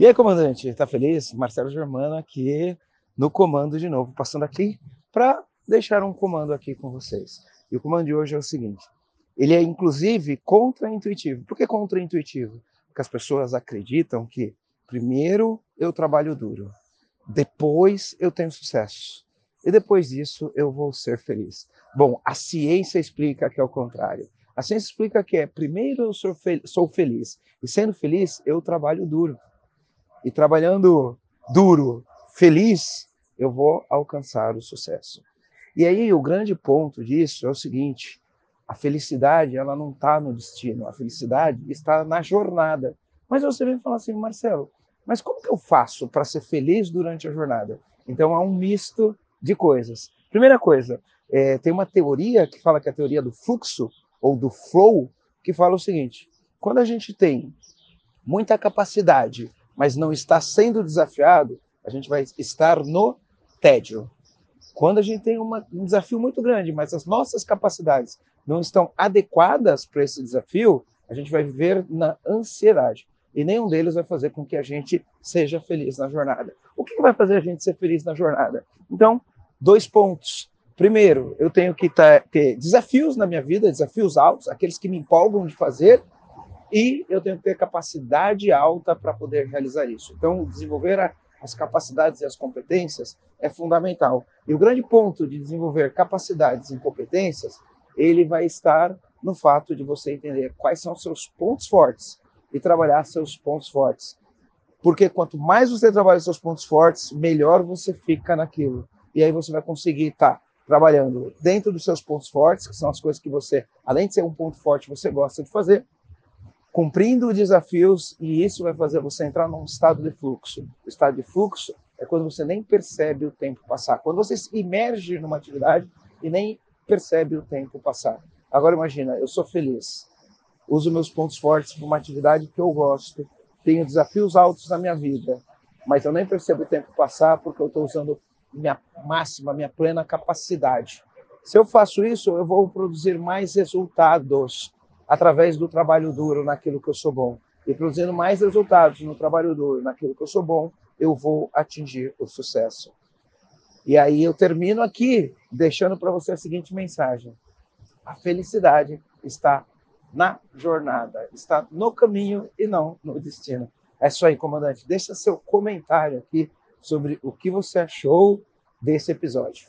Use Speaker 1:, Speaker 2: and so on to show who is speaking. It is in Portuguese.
Speaker 1: E aí, comandante, tá feliz? Marcelo Germano aqui no comando de novo, passando aqui para deixar um comando aqui com vocês. E o comando de hoje é o seguinte: ele é inclusive contra-intuitivo. Por que contra-intuitivo? Porque as pessoas acreditam que primeiro eu trabalho duro, depois eu tenho sucesso e depois disso eu vou ser feliz. Bom, a ciência explica que é o contrário. A ciência explica que é primeiro eu sou, sou feliz e sendo feliz eu trabalho duro e trabalhando duro, feliz, eu vou alcançar o sucesso. E aí o grande ponto disso é o seguinte: a felicidade ela não está no destino, a felicidade está na jornada. Mas você vem falar assim, Marcelo, mas como que eu faço para ser feliz durante a jornada? Então há um misto de coisas. Primeira coisa, é, tem uma teoria que fala que é a teoria do fluxo ou do flow, que fala o seguinte: quando a gente tem muita capacidade mas não está sendo desafiado, a gente vai estar no tédio. Quando a gente tem uma, um desafio muito grande, mas as nossas capacidades não estão adequadas para esse desafio, a gente vai viver na ansiedade. E nenhum deles vai fazer com que a gente seja feliz na jornada. O que vai fazer a gente ser feliz na jornada? Então, dois pontos. Primeiro, eu tenho que ter desafios na minha vida, desafios altos, aqueles que me empolgam de fazer, e eu tenho que ter capacidade alta para poder realizar isso. Então, desenvolver a, as capacidades e as competências é fundamental. E o grande ponto de desenvolver capacidades e competências, ele vai estar no fato de você entender quais são os seus pontos fortes e trabalhar seus pontos fortes. Porque quanto mais você trabalha seus pontos fortes, melhor você fica naquilo. E aí você vai conseguir estar tá trabalhando dentro dos seus pontos fortes, que são as coisas que você, além de ser um ponto forte, você gosta de fazer, cumprindo desafios e isso vai fazer você entrar num estado de fluxo. O estado de fluxo é quando você nem percebe o tempo passar, quando você se imerge numa atividade e nem percebe o tempo passar. Agora imagina, eu sou feliz, uso meus pontos fortes para uma atividade que eu gosto, tenho desafios altos na minha vida, mas eu nem percebo o tempo passar porque eu estou usando minha máxima, minha plena capacidade. Se eu faço isso, eu vou produzir mais resultados através do trabalho duro naquilo que eu sou bom. E produzindo mais resultados no trabalho duro, naquilo que eu sou bom, eu vou atingir o sucesso. E aí eu termino aqui deixando para você a seguinte mensagem: a felicidade está na jornada, está no caminho e não no destino. É isso aí, comandante. Deixa seu comentário aqui sobre o que você achou desse episódio.